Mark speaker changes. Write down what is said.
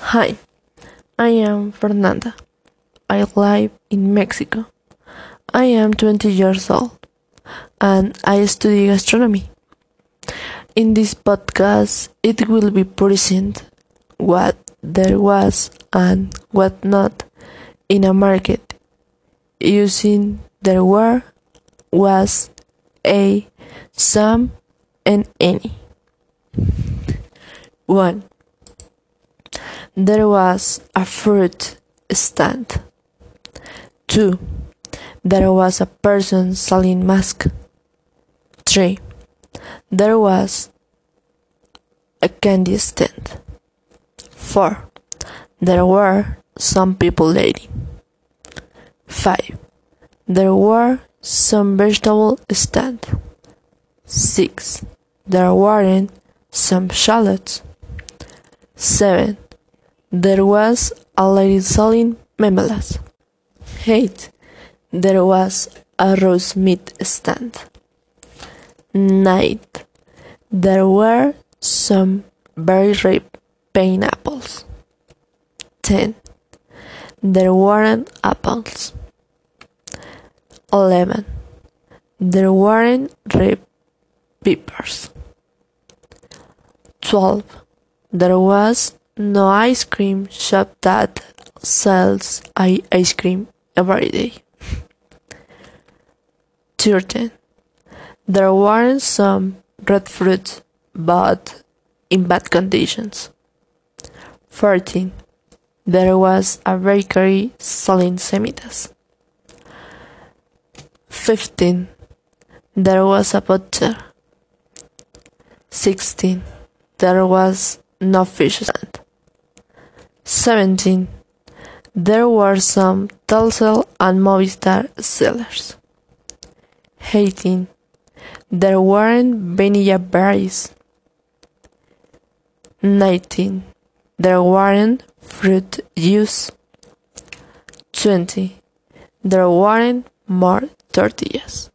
Speaker 1: Hi, I am Fernanda. I live in Mexico. I am 20 years old and I study gastronomy. In this podcast, it will be present what there was and what not in a market using there were, was, a, some, and any. 1. There was a fruit stand. 2. There was a person selling masks. 3. There was a candy stand. 4. There were some people eating. 5. There were some vegetable stand. 6. There weren't some shallots. 7. There was a lady selling memelas. 8. There was a roast meat stand. 9. There were some very ripe pineapples. 10. There weren't apples. 11. There weren't ripe peppers. 12. There was no ice cream shop that sells ice cream every day. 13. There weren't some red fruits, but in bad conditions. 14. There was a bakery selling semitas. 15. There was a butcher. 16. There was no fish stand. 17. There were some Telcel and Movistar sellers. 18. There weren't vanilla berries. 19. There weren't fruit juice. 20. There weren't more tortillas.